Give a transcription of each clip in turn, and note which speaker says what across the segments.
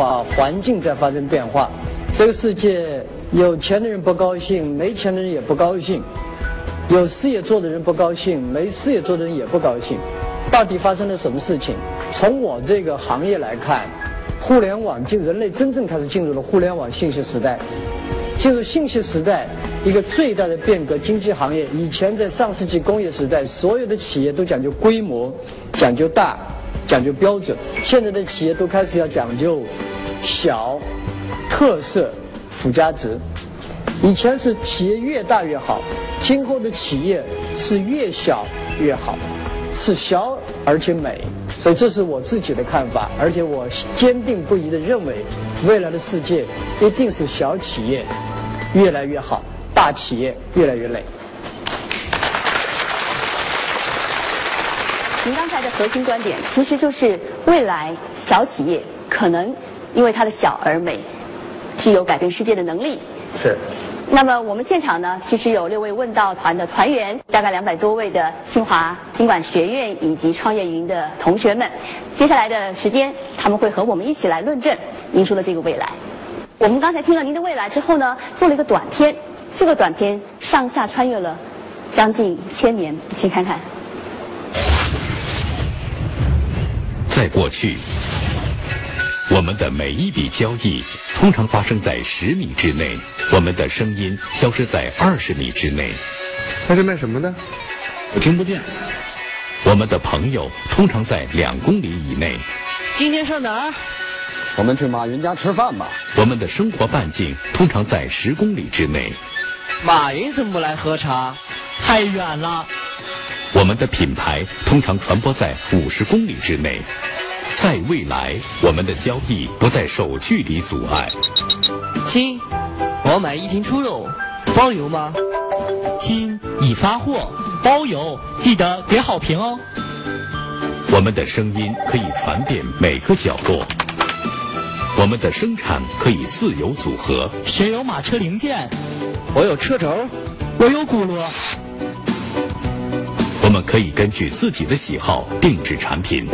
Speaker 1: 化，环境在发生变化。这个世界有钱的人不高兴，没钱的人也不高兴；有事业做的人不高兴，没事业做的人也不高兴。到底发生了什么事情？从我这个行业来看，互联网进人类真正开始进入了互联网信息时代。进入信息时代，一个最大的变革，经济行业以前在上世纪工业时代，所有的企业都讲究规模，讲究大，讲究标准。现在的企业都开始要讲究小、特色、附加值。以前是企业越大越好，今后的企业是越小越好，是小而且美。所以这是我自己的看法，而且我坚定不移地认为，未来的世界一定是小企业越来越好，大企业越来越累。
Speaker 2: 您刚才的核心观点，其实就是未来小企业可能因为它的小而美，具有改变世界的能力。
Speaker 1: 是。
Speaker 2: 那么我们现场呢，其实有六位问道团的团员，大概两百多位的清华经管学院以及创业营的同学们。接下来的时间，他们会和我们一起来论证您说的这个未来。我们刚才听了您的未来之后呢，做了一个短片，这个短片上下穿越了将近千年，请看看。
Speaker 3: 在过去，我们的每一笔交易通常发生在十米之内。我们的声音消失在二十米之内。
Speaker 4: 他是卖什么的？
Speaker 3: 我听不见。我们的朋友通常在两公里以内。
Speaker 5: 今天上哪儿？
Speaker 6: 我们去马云家吃饭吧。
Speaker 3: 我们的生活半径通常在十公里之内。
Speaker 5: 马云怎么不来喝茶？太远了。
Speaker 3: 我们的品牌通常传播在五十公里之内。在未来，我们的交易不再受距离阻碍。
Speaker 5: 亲。我买一斤猪肉，包邮吗？
Speaker 7: 亲，已发货，包邮，记得给好评哦。
Speaker 3: 我们的声音可以传遍每个角落，我们的生产可以自由组合。
Speaker 7: 谁有马车零件？
Speaker 5: 我有车轴，
Speaker 7: 我有轱辘。
Speaker 3: 我们可以根据自己的喜好定制产品，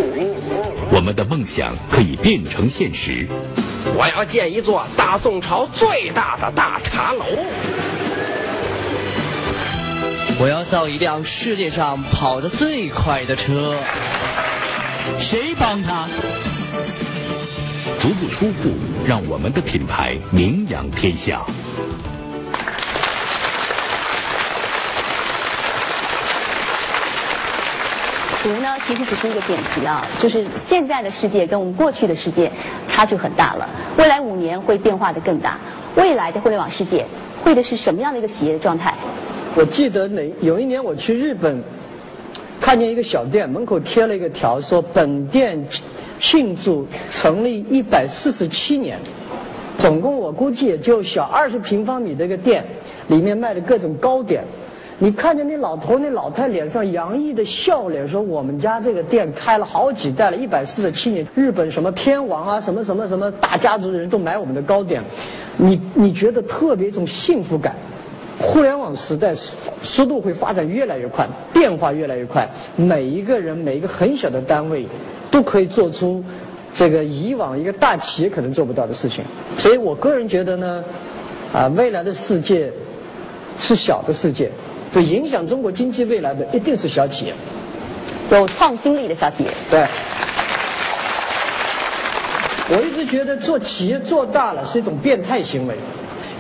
Speaker 3: 我们的梦想可以变成现实。
Speaker 8: 我要建一座大宋朝最大的大茶楼。
Speaker 5: 我要造一辆世界上跑得最快的车。
Speaker 7: 谁帮他？
Speaker 3: 足不出户，让我们的品牌名扬天下。
Speaker 2: 图呢，其实只是一个点题啊，就是现在的世界跟我们过去的世界差距很大了。未来五年会变化的更大，未来的互联网世界会的是什么样的一个企业的状态？
Speaker 1: 我记得哪有一年我去日本，看见一个小店门口贴了一个条，说本店庆祝成立一百四十七年，总共我估计也就小二十平方米的一个店，里面卖的各种糕点。你看见那老头那老太脸上洋溢的笑脸，说我们家这个店开了好几代了，一百四十七年，日本什么天王啊，什么什么什么大家族的人都买我们的糕点，你你觉得特别一种幸福感。互联网时代速度会发展越来越快，变化越来越快，每一个人每一个很小的单位都可以做出这个以往一个大企业可能做不到的事情。所以我个人觉得呢，啊，未来的世界是小的世界。对影响中国经济未来的一定是小企业，
Speaker 2: 有创新力的小企业。
Speaker 1: 对，我一直觉得做企业做大了是一种变态行为。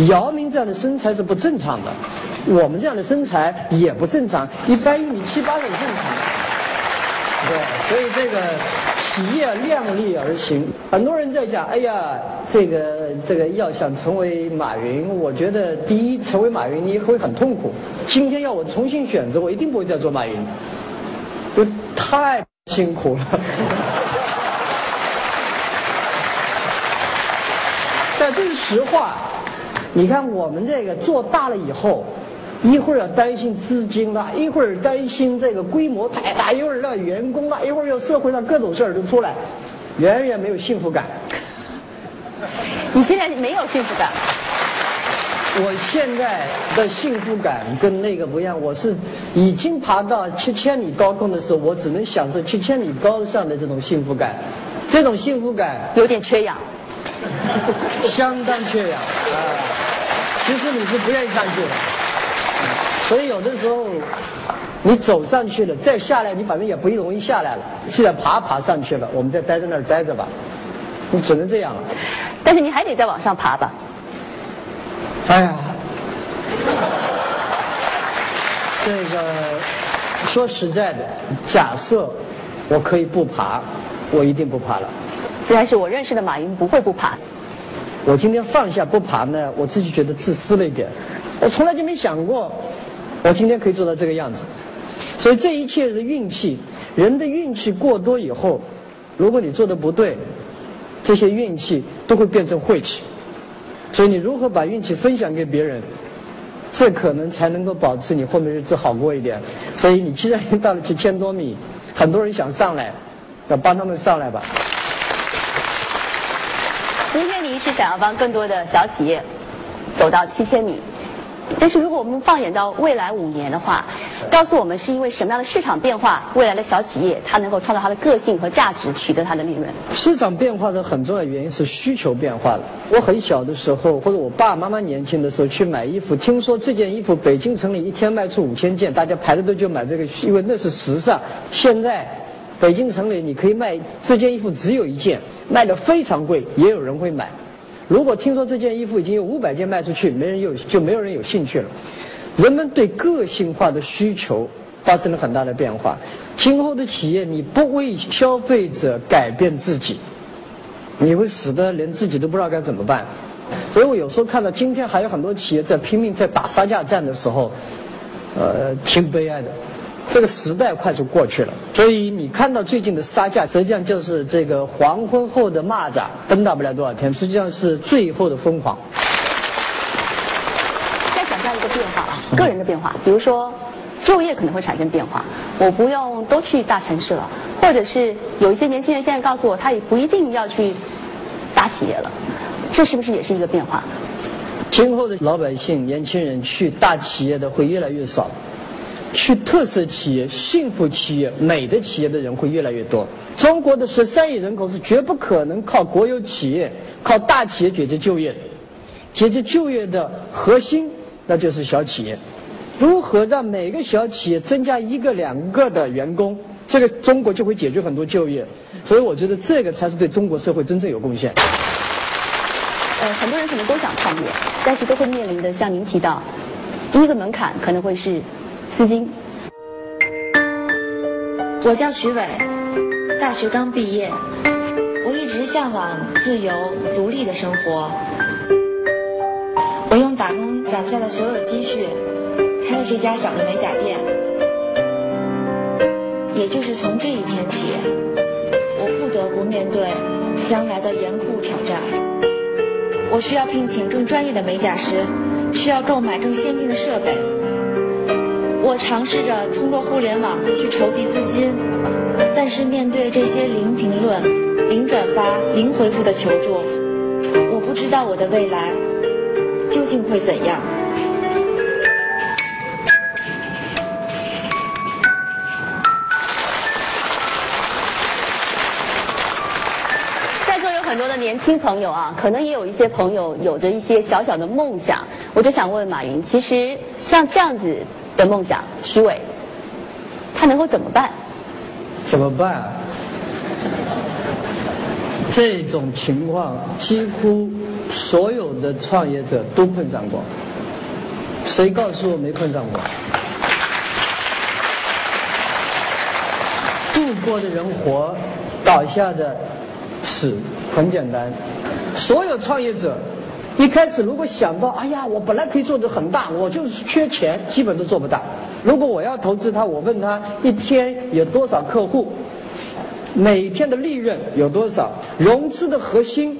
Speaker 1: 姚明这样的身材是不正常的，我们这样的身材也不正常，一般一米七八很正常。对，所以这个。企业量力而行，很多人在讲，哎呀，这个这个要想成为马云，我觉得第一，成为马云你会很痛苦。今天要我重新选择，我一定不会再做马云，就太辛苦了。但这是实话，你看我们这个做大了以后。一会儿要担心资金了，一会儿担心这个规模太大，一会儿要员工了，一会儿要社会上各种事儿都出来，远远没有幸福感。
Speaker 2: 你现在没有幸福感？
Speaker 1: 我现在的幸福感跟那个不一样，我是已经爬到七千米高空的时候，我只能享受七千米高上的这种幸福感，这种幸福感
Speaker 2: 有点缺氧。
Speaker 1: 相当缺氧啊。其实你是不愿意上去的，所以有的时候你走上去了，再下来你反正也不容易下来了。既然爬爬上去了，我们再待在那儿待着吧，你只能这样了。
Speaker 2: 但是你还得再往上爬吧？
Speaker 1: 哎呀，这个说实在的，假设我可以不爬，我一定不爬了。
Speaker 2: 自然是我认识的马云不会不爬。
Speaker 1: 我今天放下不爬呢，我自己觉得自私了一点。我从来就没想过，我今天可以做到这个样子。所以这一切的运气，人的运气过多以后，如果你做的不对，这些运气都会变成晦气。所以你如何把运气分享给别人，这可能才能够保持你后面日子好过一点。所以你既然已经到了几千多米，很多人想上来，要帮他们上来吧。
Speaker 2: 今天您是想要帮更多的小企业走到七千米，但是如果我们放眼到未来五年的话，告诉我们是因为什么样的市场变化，未来的小企业它能够创造它的个性和价值，取得它的利润。
Speaker 1: 市场变化的很重要原因是需求变化了。我很小的时候，或者我爸爸妈妈年轻的时候去买衣服，听说这件衣服北京城里一天卖出五千件，大家排着队就买这个，因为那是时尚。现在。北京城里，你可以卖这件衣服只有一件，卖的非常贵，也有人会买。如果听说这件衣服已经有五百件卖出去，没人有就没有人有兴趣了。人们对个性化的需求发生了很大的变化。今后的企业，你不为消费者改变自己，你会死的连自己都不知道该怎么办。所以我有时候看到今天还有很多企业在拼命在打杀价战的时候，呃，挺悲哀的。这个时代快速过去了，所以你看到最近的杀价，实际上就是这个黄昏后的蚂蚱奔大不了多少天，实际上是最后的疯狂。
Speaker 2: 再想象一个变化啊，个人的变化，比如说就业可能会产生变化，我不用都去大城市了，或者是有一些年轻人现在告诉我，他也不一定要去大企业了，这是不是也是一个变化？
Speaker 1: 今后的老百姓、年轻人去大企业的会越来越少。去特色企业、幸福企业、美的企业的人会越来越多。中国的十三亿人口是绝不可能靠国有企业、靠大企业解决就业的。解决就业的核心，那就是小企业。如何让每个小企业增加一个、两个的员工，这个中国就会解决很多就业。所以，我觉得这个才是对中国社会真正有贡献。
Speaker 2: 呃，很多人可能都想创业，但是都会面临的，像您提到，第一个门槛可能会是。资金。
Speaker 4: 我叫徐伟，大学刚毕业，我一直向往自由独立的生活。我用打工攒下的所有积蓄，开了这家小的美甲店。也就是从这一天起，我不得不面对将来的严酷挑战。我需要聘请更专业的美甲师，需要购买更先进的设备。我尝试着通过互联网去筹集资金，但是面对这些零评论、零转发、零回复的求助，我不知道我的未来究竟会怎样。
Speaker 2: 在座有很多的年轻朋友啊，可能也有一些朋友有着一些小小的梦想，我就想问马云，其实像这样子。的梦想，虚伪，他能够怎么办？
Speaker 1: 怎么办？这种情况几乎所有的创业者都碰上过。谁告诉我没碰上过？度过的人活，倒下的死，很简单。所有创业者。一开始如果想到，哎呀，我本来可以做的很大，我就是缺钱，基本都做不大。如果我要投资他，我问他一天有多少客户，每天的利润有多少，融资的核心，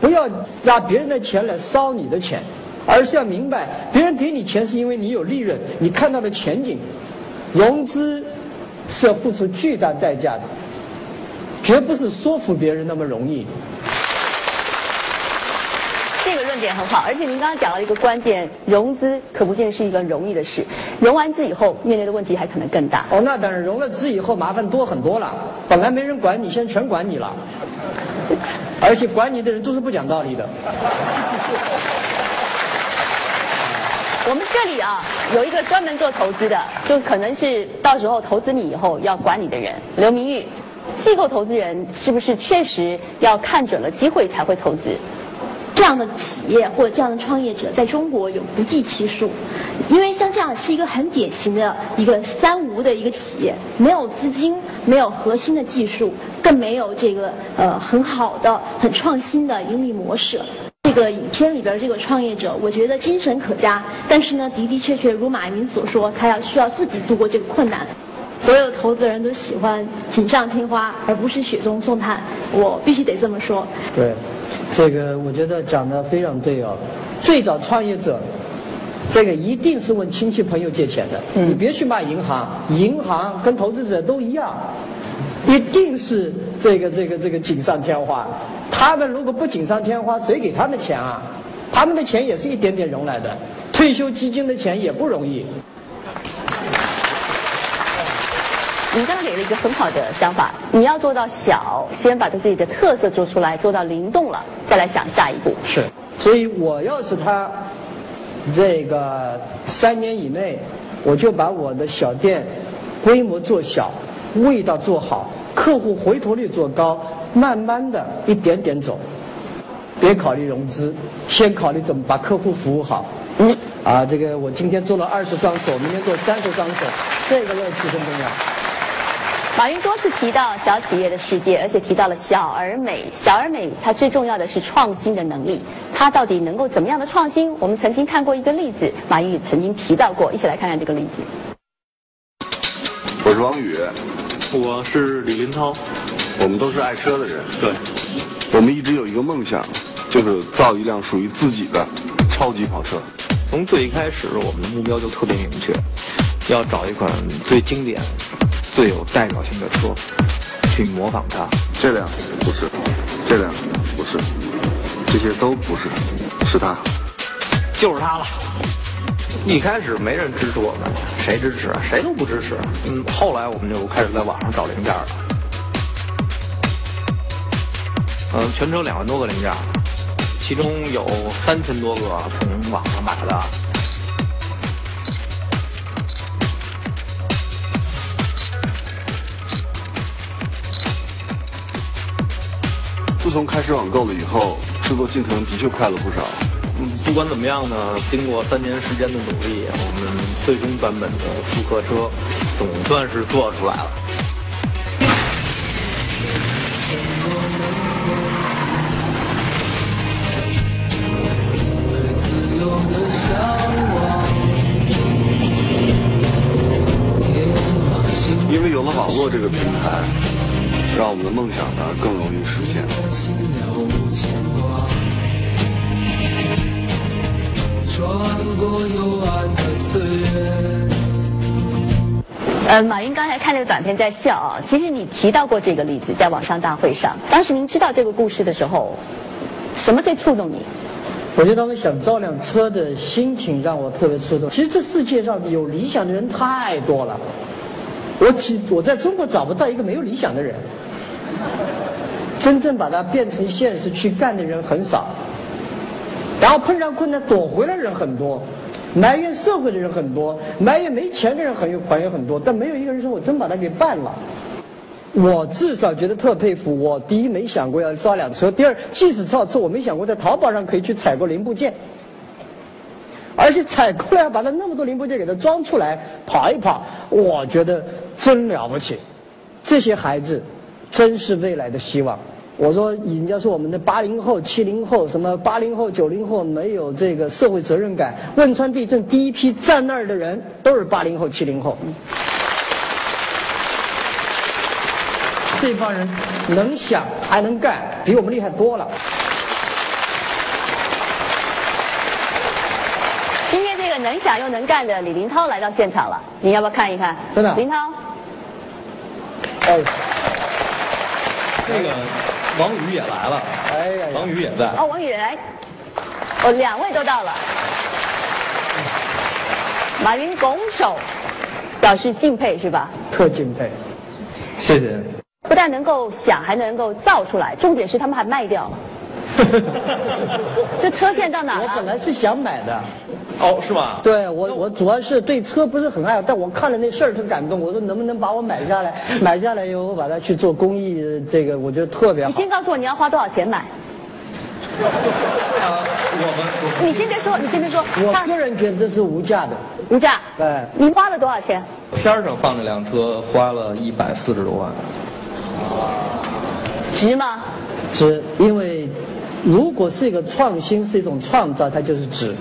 Speaker 1: 不要拿别人的钱来烧你的钱，而是要明白，别人给你钱是因为你有利润，你看到的前景，融资是要付出巨大代价的，绝不是说服别人那么容易。
Speaker 2: 点很好，而且您刚刚讲到一个关键，融资可不见得是一个容易的事，融完资以后面对的问题还可能更大。
Speaker 1: 哦，那当然，融了资以后麻烦多很多了，本来没人管你，现在全管你了。而且管你的人都是不讲道理的。
Speaker 2: 我们这里啊有一个专门做投资的，就可能是到时候投资你以后要管你的人，刘明玉。机构投资人是不是确实要看准了机会才会投资？
Speaker 9: 这样的企业或者这样的创业者在中国有不计其数，因为像这样是一个很典型的一个三无的一个企业，没有资金，没有核心的技术，更没有这个呃很好的、很创新的盈利模式。这个影片里边这个创业者，我觉得精神可嘉，但是呢，的的确确如马云所说，他要需要自己度过这个困难。所有投资人都喜欢锦上添花，而不是雪中送炭。我必须得这么说。
Speaker 1: 对，这个我觉得讲的非常对哦。最早创业者，这个一定是问亲戚朋友借钱的。你别去骂银行，银行跟投资者都一样，一定是这个这个这个锦上添花。他们如果不锦上添花，谁给他们钱啊？他们的钱也是一点点融来的，退休基金的钱也不容易。
Speaker 2: 你刚刚给了一个很好的想法，你要做到小，先把他自己的特色做出来，做到灵动了，再来想下一步。
Speaker 1: 是，所以我要是他，这个三年以内，我就把我的小店规模做小，味道做好，客户回头率做高，慢慢的一点点走，别考虑融资，先考虑怎么把客户服务好。嗯，啊，这个我今天做了二十双手，明天做三十双手，这个乐趣更重要。
Speaker 2: 马云多次提到小企业的世界，而且提到了小而美。小而美，它最重要的是创新的能力。它到底能够怎么样的创新？我们曾经看过一个例子，马云也曾经提到过，一起来看看这个例子。
Speaker 10: 我是王宇，
Speaker 11: 我是李林涛，
Speaker 10: 我们都是爱车的人。
Speaker 11: 对，
Speaker 10: 我们一直有一个梦想，就是造一辆属于自己的超级跑车。
Speaker 11: 从最开始，我们的目标就特别明确，要找一款最经典。最有代表性的车，去模仿它。
Speaker 10: 这辆不是，这辆不是，这些都不是，是它，
Speaker 11: 就是它了。一开始没人支持我们，谁支持？谁都不支持。嗯，后来我们就开始在网上找零件了。嗯，全车两万多个零件，其中有三千多个从网上买的。
Speaker 10: 从开始网购了以后，制作进程的确快了不少。
Speaker 11: 嗯，不管怎么样呢，经过三年时间的努力，我们最终版本的复刻车总算是做出来了。
Speaker 10: 因为有了网络这个平台。让我们的梦想呢更实现。
Speaker 2: 呃，马云刚才看这个短片在笑啊。其实你提到过这个例子，在网上大会上，当时您知道这个故事的时候，什么最触动你？
Speaker 1: 我觉得他们想造辆车的心情让我特别触动。其实这世界上有理想的人太多了，我只我在中国找不到一个没有理想的人。真正把它变成现实去干的人很少，然后碰上困难躲回来的人很多，埋怨社会的人很多，埋怨没钱的人很有还有很多，但没有一个人说我真把它给办了。我至少觉得特佩服。我第一没想过要造辆车，第二即使造车，我没想过在淘宝上可以去采购零部件，而且采购了把它那么多零部件给它装出来跑一跑，我觉得真了不起。这些孩子真是未来的希望。我说，人家说我们的八零后、七零后，什么八零后、九零后没有这个社会责任感。汶川地震第一批站那儿的人都是八零后、七零后。这帮人能想还能干，比我们厉害多了。
Speaker 2: 今天这个能想又能干的李林涛来到现场了，你要不要看一看？
Speaker 1: 真的。
Speaker 2: 林涛。
Speaker 11: 哎。这个。王宇也来了，哎呀，王宇也在。
Speaker 2: 哦，王宇来，哦，两位都到了。马云拱手表示敬佩，是吧？
Speaker 1: 特敬佩，
Speaker 11: 谢谢。
Speaker 2: 不但能够想，还能够造出来，重点是他们还卖掉了。这车现在到哪了？
Speaker 1: 我本来是想买的，
Speaker 11: 哦，是吗？
Speaker 1: 对我我主要是对车不是很爱，但我看了那事儿特感动，我说能不能把我买下来？买下来以后我把它去做公益，这个我觉得特别好。
Speaker 2: 你先告诉我你要花多少钱买。
Speaker 11: 啊我们
Speaker 2: 你先别说，你先别说。
Speaker 1: 我个人觉得这是无价的，
Speaker 2: 无价。
Speaker 1: 对，
Speaker 2: 你花了多少钱？
Speaker 11: 片儿上放这辆车花了一百四十多万，啊
Speaker 2: 值吗？
Speaker 1: 值，因为如果是一个创新，是一种创造，它就是值。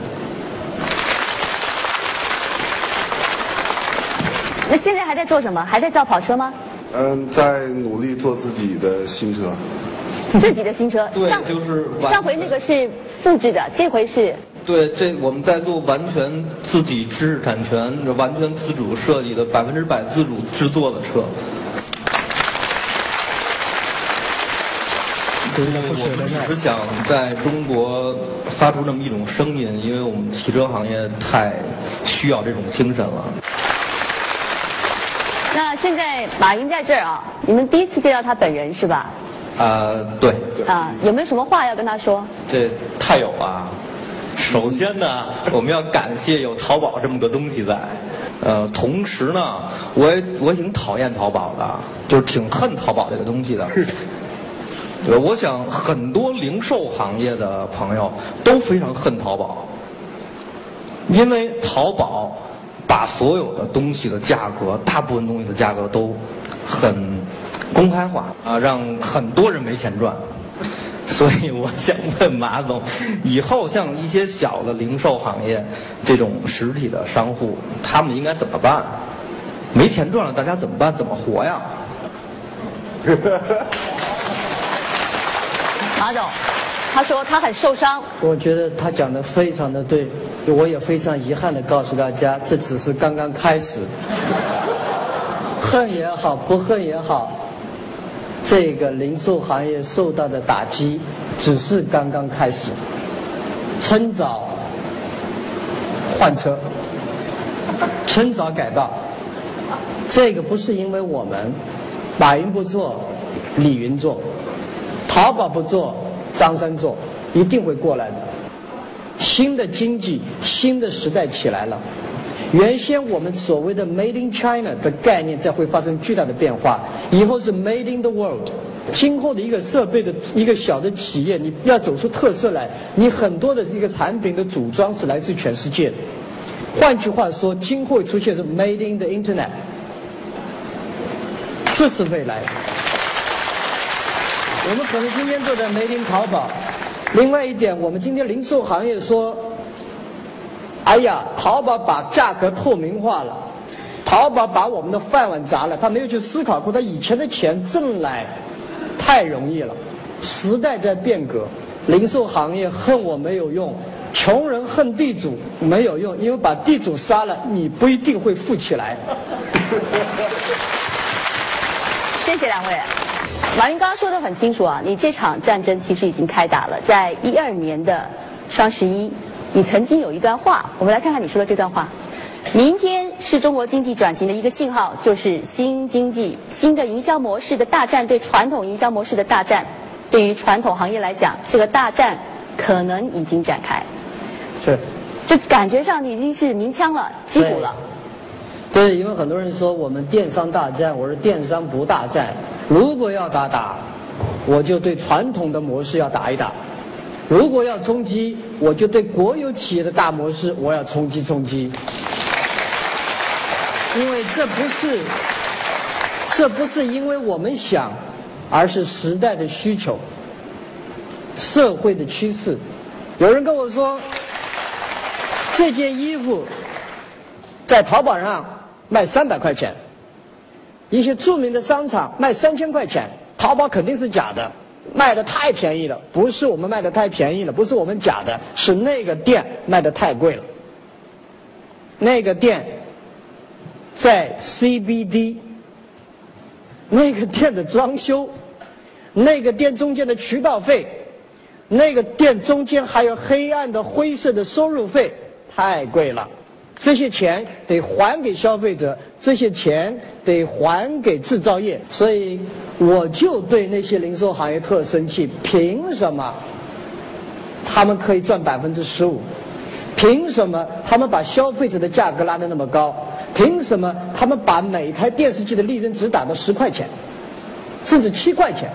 Speaker 2: 那现在还在做什么？还在造跑车吗？
Speaker 10: 嗯，在努力做自己的新车。
Speaker 2: 自己的新车，
Speaker 11: 对
Speaker 2: 上
Speaker 11: 就是
Speaker 2: 上回那个是复制的，这回是
Speaker 11: 对，这我们在做完全自己知识产权、完全自主设计的、百分之百自主制作的车。我们只是想在中国发出这么一种声音，因为我们汽车行业太需要这种精神了。
Speaker 2: 那现在马云在这儿啊，你们第一次见到他本人是吧？
Speaker 11: 啊、对，
Speaker 2: 啊，有没有什么话要跟他说？
Speaker 11: 这太有啊！首先呢，我们要感谢有淘宝这么个东西在。呃，同时呢，我也我也挺讨厌淘宝的，就是挺恨淘宝这个东西的。对，我想很多零售行业的朋友都非常恨淘宝，因为淘宝把所有的东西的价格，大部分东西的价格都很公开化啊，让很多人没钱赚。所以我想问马总，以后像一些小的零售行业这种实体的商户，他们应该怎么办？没钱赚了，大家怎么办？怎么活呀？
Speaker 2: 马总，他说他很受伤，
Speaker 1: 我觉得他讲的非常的对，我也非常遗憾的告诉大家，这只是刚刚开始。恨也好，不恨也好，这个零售行业受到的打击只是刚刚开始，趁早换车，趁早改道。这个不是因为我们，马云不做，李云做，淘宝不做，张三做，一定会过来的。新的经济、新的时代起来了。原先我们所谓的 “Made in China” 的概念，将会发生巨大的变化。以后是 “Made in the World”。今后的一个设备的一个小的企业，你要走出特色来，你很多的一个产品的组装是来自全世界。换句话说，今后出现是 “Made in the Internet”，这是未来。我们可能今天做的梅林淘宝”。另外一点，我们今天零售行业说。哎呀，淘宝把价格透明化了，淘宝把我们的饭碗砸了。他没有去思考过，他以前的钱挣来太容易了。时代在变革，零售行业恨我没有用，穷人恨地主没有用，因为把地主杀了，你不一定会富起来。
Speaker 2: 谢谢两位。马云刚刚说的很清楚啊，你这场战争其实已经开打了，在一二年的双十一。你曾经有一段话，我们来看看你说的这段话。明天是中国经济转型的一个信号，就是新经济、新的营销模式的大战，对传统营销模式的大战。对于传统行业来讲，这个大战可能已经展开。
Speaker 1: 是。
Speaker 2: 就感觉上你已经是鸣枪了，击鼓了。
Speaker 1: 对，因为很多人说我们电商大战，我说电商不大战。如果要打打，我就对传统的模式要打一打。如果要冲击，我就对国有企业的大模式我要冲击冲击，因为这不是，这不是因为我们想，而是时代的需求，社会的趋势。有人跟我说，这件衣服在淘宝上卖三百块钱，一些著名的商场卖三千块钱，淘宝肯定是假的。卖的太便宜了，不是我们卖的太便宜了，不是我们假的，是那个店卖的太贵了。那个店在 CBD，那个店的装修，那个店中间的渠道费，那个店中间还有黑暗的灰色的收入费，太贵了。这些钱得还给消费者，这些钱得还给制造业，所以我就对那些零售行业特生气。凭什么他们可以赚百分之十五？凭什么他们把消费者的价格拉得那么高？凭什么他们把每台电视机的利润只打到十块钱，甚至七块钱？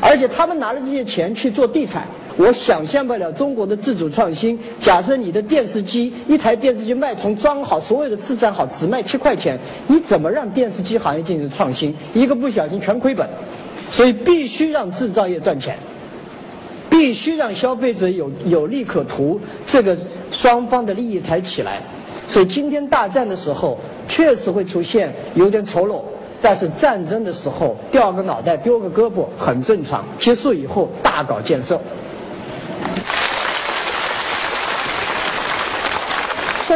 Speaker 1: 而且他们拿了这些钱去做地产。我想象不了中国的自主创新。假设你的电视机一台电视机卖从装好所有的制造好只卖七块钱，你怎么让电视机行业进行创新？一个不小心全亏本。所以必须让制造业赚钱，必须让消费者有有利可图，这个双方的利益才起来。所以今天大战的时候确实会出现有点丑陋，但是战争的时候掉个脑袋丢个胳膊很正常。结束以后大搞建设。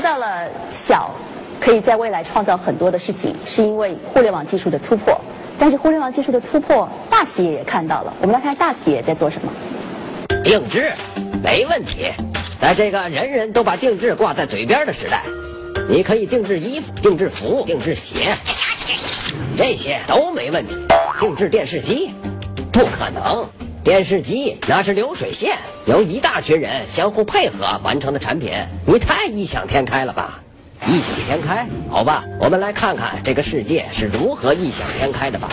Speaker 2: 到了小，可以在未来创造很多的事情，是因为互联网技术的突破。但是互联网技术的突破，大企业也看到了。我们来看大企业在做什么。
Speaker 12: 定制，没问题。在这个人人都把定制挂在嘴边的时代，你可以定制衣服、定制服、定制鞋，这些都没问题。定制电视机，不可能。电视机那是流水线，由一大群人相互配合完成的产品，你太异想天开了吧？异想天开，好吧，我们来看看这个世界是如何异想天开的吧。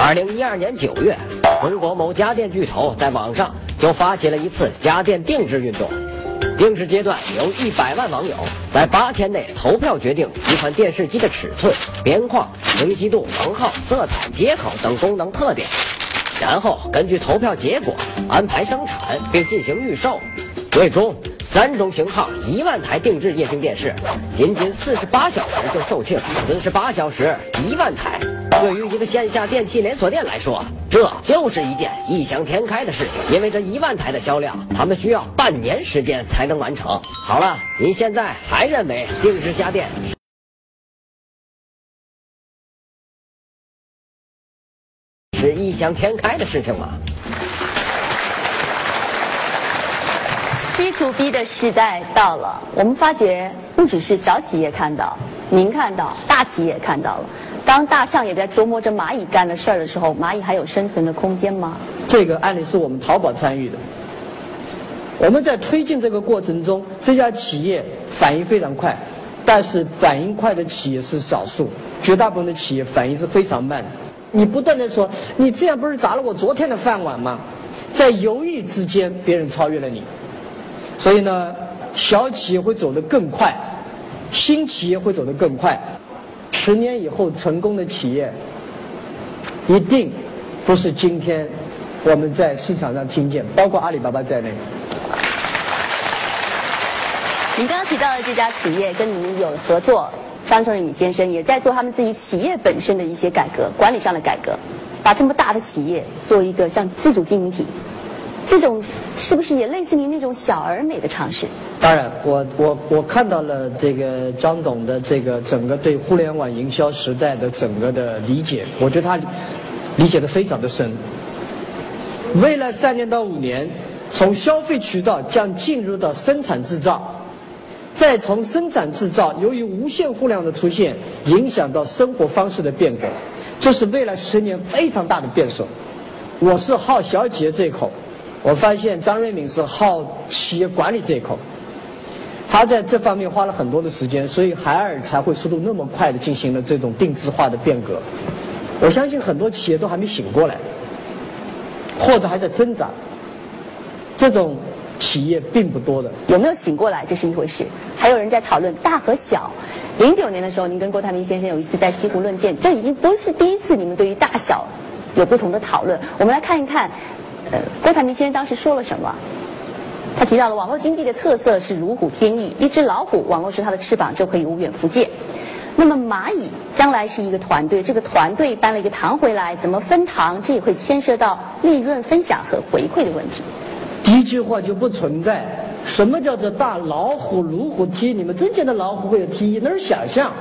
Speaker 12: 二零一二年九月，中国某家电巨头在网上就发起了一次家电定制运动。定制阶段由一百万网友在八天内投票决定几款电视机的尺寸、边框、清晰度、能耗、色彩、接口等功能特点。然后根据投票结果安排生产并进行预售，最终三种型号一万台定制液晶电视，仅仅四十八小时就售罄，四十八小时一万台。对于一个线下电器连锁店来说，这就是一件异想天开的事情，因为这一万台的销量，他们需要半年时间才能完成。好了，你现在还认为定制家电？是异想天开的事情吗
Speaker 2: ？C to B 的时代到了，我们发觉不只是小企业看到，您看到，大企业看到了。当大象也在琢磨着蚂蚁干的事儿的时候，蚂蚁还有生存的空间吗？
Speaker 1: 这个案例是我们淘宝参与的。我们在推进这个过程中，这家企业反应非常快，但是反应快的企业是少数，绝大部分的企业反应是非常慢的。你不断的说，你这样不是砸了我昨天的饭碗吗？在犹豫之间，别人超越了你。所以呢，小企业会走得更快，新企业会走得更快。十年以后成功的企业，一定不是今天我们在市场上听见，包括阿里巴巴在内。
Speaker 2: 您刚刚提到的这家企业跟您有合作。张春雨先生也在做他们自己企业本身的一些改革，管理上的改革，把这么大的企业做一个像自主经营体，这种是不是也类似于那种小而美的尝试？
Speaker 1: 当然，我我我看到了这个张董的这个整个对互联网营销时代的整个的理解，我觉得他理解的非常的深。未来三年到五年，从消费渠道将进入到生产制造。再从生产制造，由于无线互联网的出现，影响到生活方式的变革，这是未来十年非常大的变数。我是好小企业这一口，我发现张瑞敏是好企业管理这一口，他在这方面花了很多的时间，所以海尔才会速度那么快的进行了这种定制化的变革。我相信很多企业都还没醒过来，或者还在挣扎。这种。企业并不多的，
Speaker 2: 有没有醒过来这是一回事。还有人在讨论大和小。零九年的时候，您跟郭台铭先生有一次在西湖论剑，这已经不是第一次你们对于大小有不同的讨论。我们来看一看，呃，郭台铭先生当时说了什么。他提到了网络经济的特色是如虎添翼，一只老虎，网络是它的翅膀，就可以无远弗届。那么蚂蚁将来是一个团队，这个团队搬了一个糖回来，怎么分糖，这也会牵涉到利润分享和回馈的问题。
Speaker 1: 一句话就不存在。什么叫做大老虎如虎踢？你们真见到老虎会有踢？那是想象。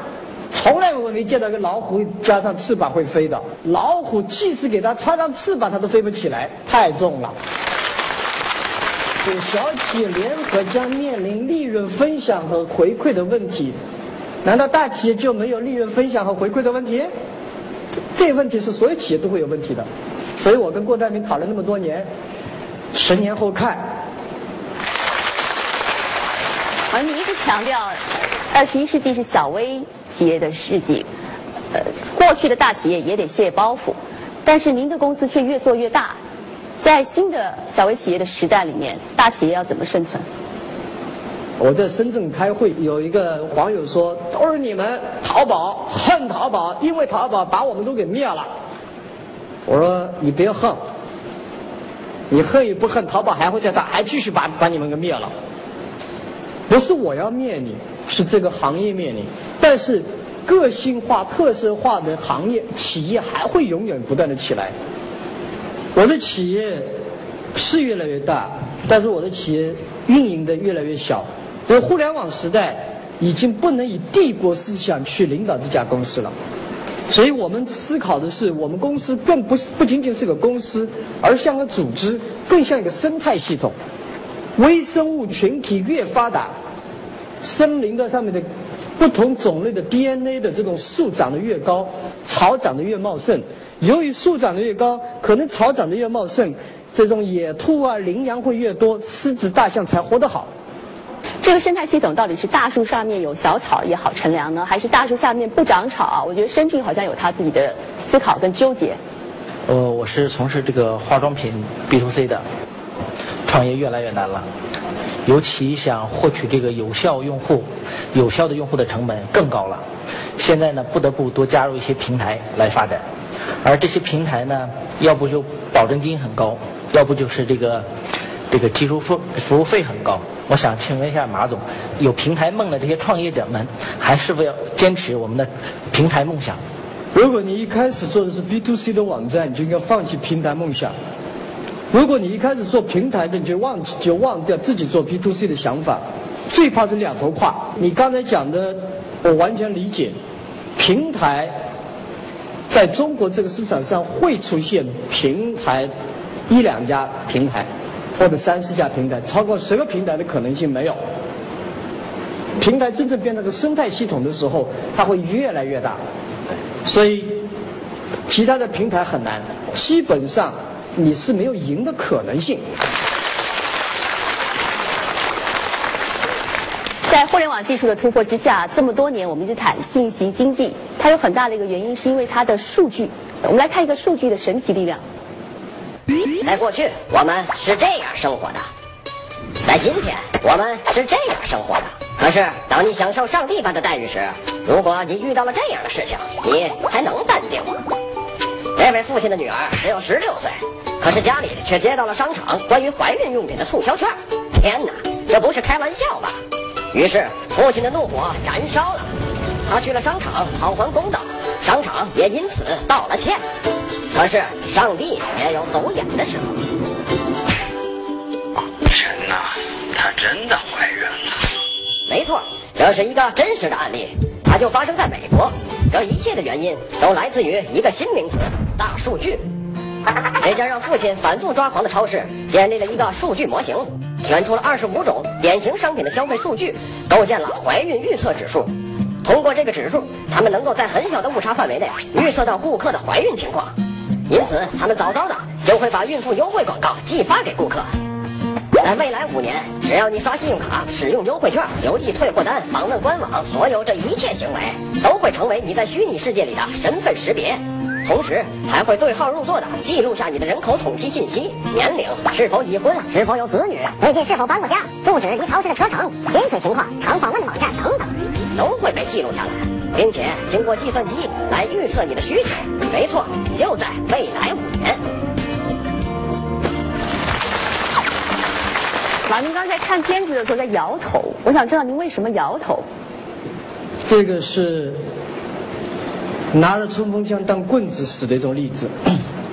Speaker 1: 从来我没见到个老虎加上翅膀会飞的。老虎即使给它插上翅膀，它都飞不起来，太重了。小企业联合将面临利润分享和回馈的问题。难道大企业就没有利润分享和回馈的问题？这这问题是所有企业都会有问题的。所以我跟郭台铭讨论那么多年，十年后看。
Speaker 2: 而你一直强调，二十一世纪是小微企业的世纪，呃，过去的大企业也得卸包袱，但是您的公司却越做越大，在新的小微企业的时代里面，大企业要怎么生存？
Speaker 1: 我在深圳开会，有一个网友说：“都是你们淘宝恨淘宝，因为淘宝把我们都给灭了。”我说：“你别恨，你恨与不恨，淘宝还会再大，还继续把把你们给灭了。不是我要灭你，是这个行业灭你。但是个性化、特色化的行业企业还会永远不断的起来。我的企业是越来越大，但是我的企业运营的越来越小。”因为互联网时代已经不能以帝国思想去领导这家公司了，所以我们思考的是，我们公司更不是不仅仅是个公司，而像个组织，更像一个生态系统。微生物群体越发达，森林的上面的不同种类的 DNA 的这种树长得越高，草长得越茂盛。由于树长得越高，可能草长得越茂盛，这种野兔啊、羚羊会越多，狮子、大象才活得好。
Speaker 2: 这个生态系统到底是大树上面有小草也好乘凉呢，还是大树下面不长草？我觉得申俊好像有他自己的思考跟纠结。
Speaker 13: 呃，我是从事这个化妆品 B to C 的，创业越来越难了，尤其想获取这个有效用户、有效的用户的成本更高了。现在呢，不得不多加入一些平台来发展，而这些平台呢，要不就保证金很高，要不就是这个这个技术服服务费很高。我想请问一下马总，有平台梦的这些创业者们，还是不要坚持我们的平台梦想？
Speaker 1: 如果你一开始做的是 B to C 的网站，你就应该放弃平台梦想；如果你一开始做平台的，你就忘就忘掉自己做 B to C 的想法。最怕是两头跨。你刚才讲的，我完全理解。平台在中国这个市场上会出现平台一两家平台。或者三四家平台，超过十个平台的可能性没有。平台真正变成个生态系统的时候，它会越来越大。所以，其他的平台很难，基本上你是没有赢的可能性。
Speaker 2: 在互联网技术的突破之下，这么多年我们一直谈信息经济，它有很大的一个原因是因为它的数据。我们来看一个数据的神奇力量。
Speaker 8: 在过去，我们是这样生活的；在今天，我们是这样生活的。可是，当你享受上帝般的待遇时，如果你遇到了这样。的事情，你还能淡定吗？这位父亲的女儿只有十六岁，可是家里却接到了商场关于怀孕用品的促销券。天哪，这不是开玩笑吧？于是，父亲的怒火燃烧了，他去了商场讨还公道，商场也因此道了歉。可是，上帝也有走眼的时候。
Speaker 14: 神呐，她真的怀孕了！
Speaker 8: 没错，这是一个真实的案例，它就发生在美国。这一切的原因都来自于一个新名词——大数据。这家让父亲反复抓狂的超市建立了一个数据模型，选出了二十五种典型商品的消费数据，构建了怀孕预测指数。通过这个指数，他们能够在很小的误差范围内预测到顾客的怀孕情况。因此，他们早早的就会把孕妇优惠广告寄发给顾客。在未来五年，只要你刷信用卡、使用优惠券、邮寄退货单、访问官网，所有这一切行为都会成为你在虚拟世界里的身份识别，同时还会对号入座的记录下你的人口统计信息、年龄、是否已婚、是否有子女、最近是否搬过家、住址离超市的车程、薪水情况、常访问的网站等等，都会被记录下来。并且经过计算机来预测你的需求，没错，就在未来五年。
Speaker 2: 老您刚才看片子的时候在摇头，我想知道您为什么摇头？
Speaker 1: 这个是拿着冲锋枪当棍子使的一种例子。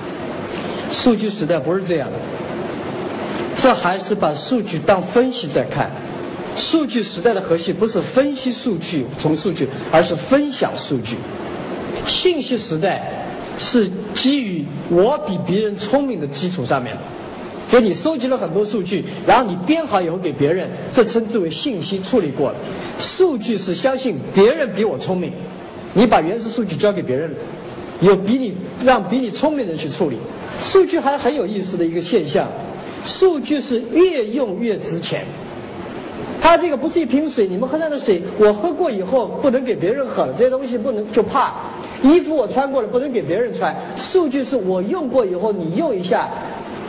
Speaker 1: 数据时代不是这样的，这还是把数据当分析在看。数据时代的核心不是分析数据从数据，而是分享数据。信息时代是基于我比别人聪明的基础上面，就你收集了很多数据，然后你编好以后给别人，这称之为信息处理过了。数据是相信别人比我聪明，你把原始数据交给别人了，有比你让比你聪明的人去处理。数据还很有意思的一个现象，数据是越用越值钱。它这个不是一瓶水，你们喝上的水，我喝过以后不能给别人喝了，这些东西不能就怕。衣服我穿过了，不能给别人穿。数据是我用过以后，你用一下，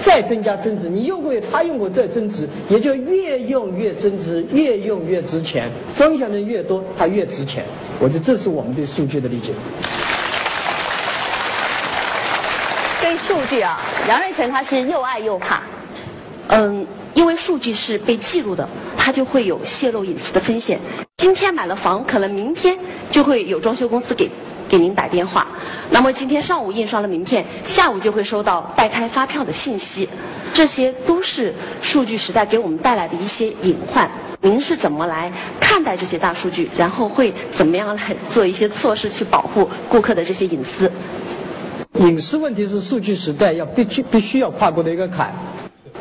Speaker 1: 再增加增值。你用过，他用过再增值，也就越用越增值，越用越值钱。分享的越多，它越值钱。我觉得这是我们对数据的理解。
Speaker 2: 对数据啊，杨瑞成他是又爱又怕。
Speaker 15: 嗯，因为数据是被记录的，它就会有泄露隐私的风险。今天买了房，可能明天就会有装修公司给给您打电话。那么今天上午印刷了名片，下午就会收到代开发票的信息。这些都是数据时代给我们带来的一些隐患。您是怎么来看待这些大数据？然后会怎么样来做一些措施去保护顾客的这些隐私？
Speaker 1: 隐私问题是数据时代要必须必须要跨过的一个坎。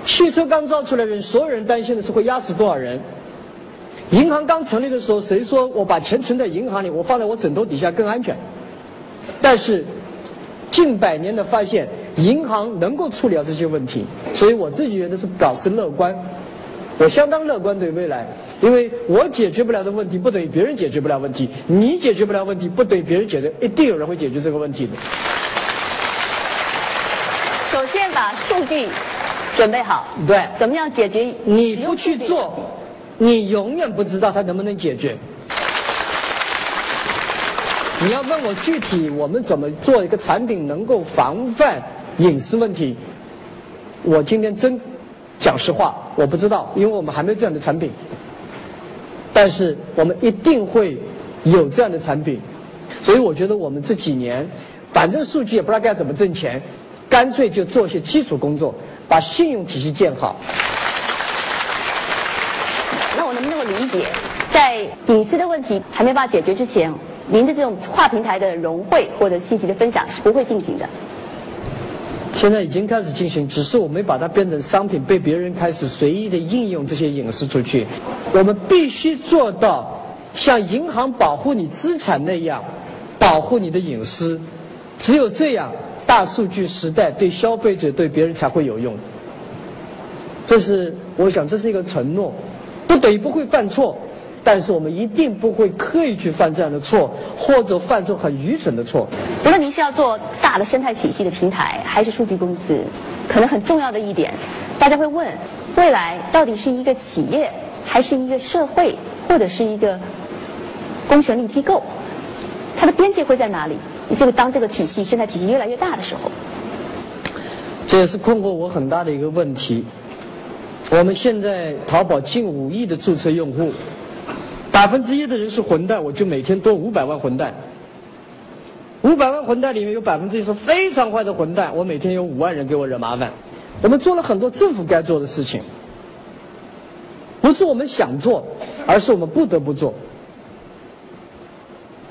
Speaker 1: 汽车刚造出来人，所有人担心的是会压死多少人。银行刚成立的时候，谁说我把钱存在银行里，我放在我枕头底下更安全？但是近百年的发现，银行能够处理掉这些问题，所以我自己觉得是表示乐观。我相当乐观对未来，因为我解决不了的问题，不等于别人解决不了问题；你解决不了问题，不等于别人解决，一定有人会解决这个问题的。
Speaker 2: 首先把数据。准备好，
Speaker 1: 对，
Speaker 2: 怎么样解决？
Speaker 1: 你不去做，你永远不知道它能不能解决。你要问我具体我们怎么做一个产品能够防范隐私问题，我今天真讲实话，我不知道，因为我们还没有这样的产品。但是我们一定会有这样的产品，所以我觉得我们这几年，反正数据也不知道该怎么挣钱，干脆就做些基础工作。把信用体系建好。
Speaker 2: 那我能不能够理解，在隐私的问题还没办法解决之前，您的这种跨平台的融汇或者信息的分享是不会进行的？
Speaker 1: 现在已经开始进行，只是我没把它变成商品，被别人开始随意的应用这些隐私出去。我们必须做到像银行保护你资产那样保护你的隐私，只有这样。大数据时代对消费者、对别人才会有用。这是我想，这是一个承诺，不等于不会犯错，但是我们一定不会刻意去犯这样的错，或者犯出很愚蠢的错。
Speaker 2: 无论您是要做大的生态体系的平台，还是数据公司，可能很重要的一点，大家会问：未来到底是一个企业，还是一个社会，或者是一个公权力机构？它的边界会在哪里？这个当这个体系生态体系越来越大的时候，
Speaker 1: 这也是困惑我很大的一个问题。我们现在淘宝近五亿的注册用户，百分之一的人是混蛋，我就每天多五百万混蛋。五百万混蛋里面有百分之一是非常坏的混蛋，我每天有五万人给我惹麻烦。我们做了很多政府该做的事情，不是我们想做，而是我们不得不做。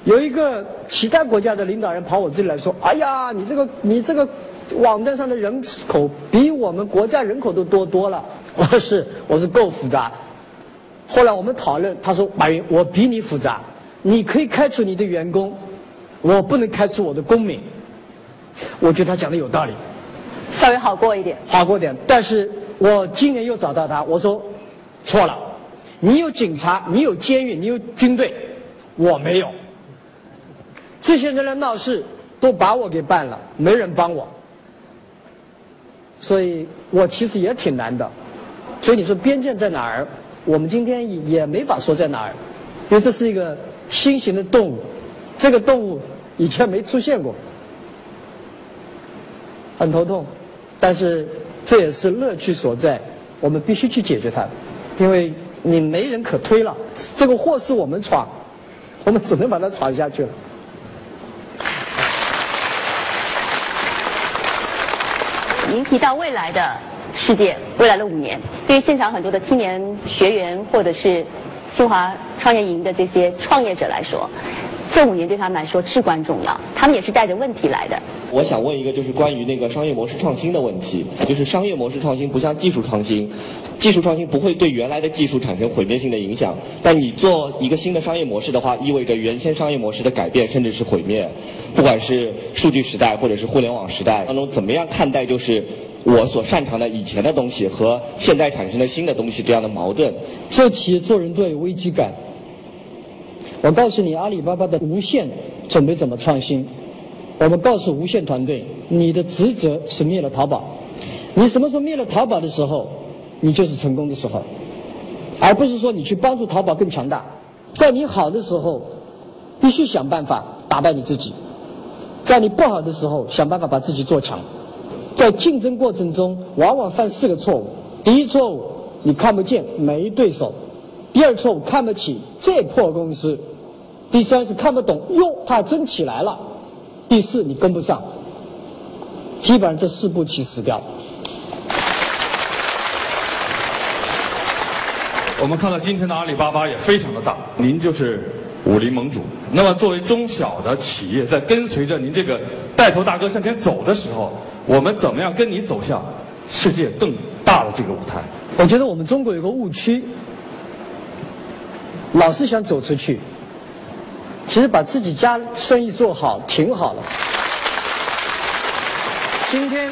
Speaker 1: 有一个其他国家的领导人跑我这里来说：“哎呀，你这个你这个网站上的人口比我们国家人口都多多了。”我说：“是，我是够复杂。”后来我们讨论，他说：“马云，我比你复杂，你可以开除你的员工，我不能开除我的公民。”我觉得他讲的有道理，
Speaker 2: 稍微好过一点，
Speaker 1: 好过点。但是我今年又找到他，我说：“错了，你有警察，你有监狱，你有军队，我没有。”这些人来闹事，都把我给办了，没人帮我，所以我其实也挺难的。所以你说边界在哪儿？我们今天也没法说在哪儿，因为这是一个新型的动物，这个动物以前没出现过，很头痛。但是这也是乐趣所在，我们必须去解决它，因为你没人可推了，这个祸是我们闯，我们只能把它闯下去了。
Speaker 2: 您提到未来的世界，未来的五年，对于现场很多的青年学员或者是清华创业营的这些创业者来说，这五年对他们来说至关重要，他们也是带着问题来的。
Speaker 16: 我想问一个，就是关于那个商业模式创新的问题。就是商业模式创新不像技术创新，技术创新不会对原来的技术产生毁灭性的影响。但你做一个新的商业模式的话，意味着原先商业模式的改变，甚至是毁灭。不管是数据时代或者是互联网时代当中，怎么样看待就是我所擅长的以前的东西和现在产生的新的东西这样的矛盾？
Speaker 1: 做企业做人都有危机感。我告诉你，阿里巴巴的无限准备怎么创新。我们告诉无限团队，你的职责是灭了淘宝。你什么时候灭了淘宝的时候，你就是成功的时候，而不是说你去帮助淘宝更强大。在你好的时候，必须想办法打败你自己；在你不好的时候，想办法把自己做强。在竞争过程中，往往犯四个错误：第一错误，你看不见没对手；第二错误，看不起这破公司。第三是看不懂，哟，它真起来了。第四，你跟不上，基本上这四步棋死掉。
Speaker 17: 我们看到今天的阿里巴巴也非常的大，您就是武林盟主。那么作为中小的企业，在跟随着您这个带头大哥向前走的时候，我们怎么样跟你走向世界更大的这个舞台？
Speaker 1: 我觉得我们中国有个误区，老是想走出去。其实把自己家生意做好挺好了。今天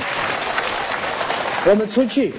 Speaker 1: 我们出去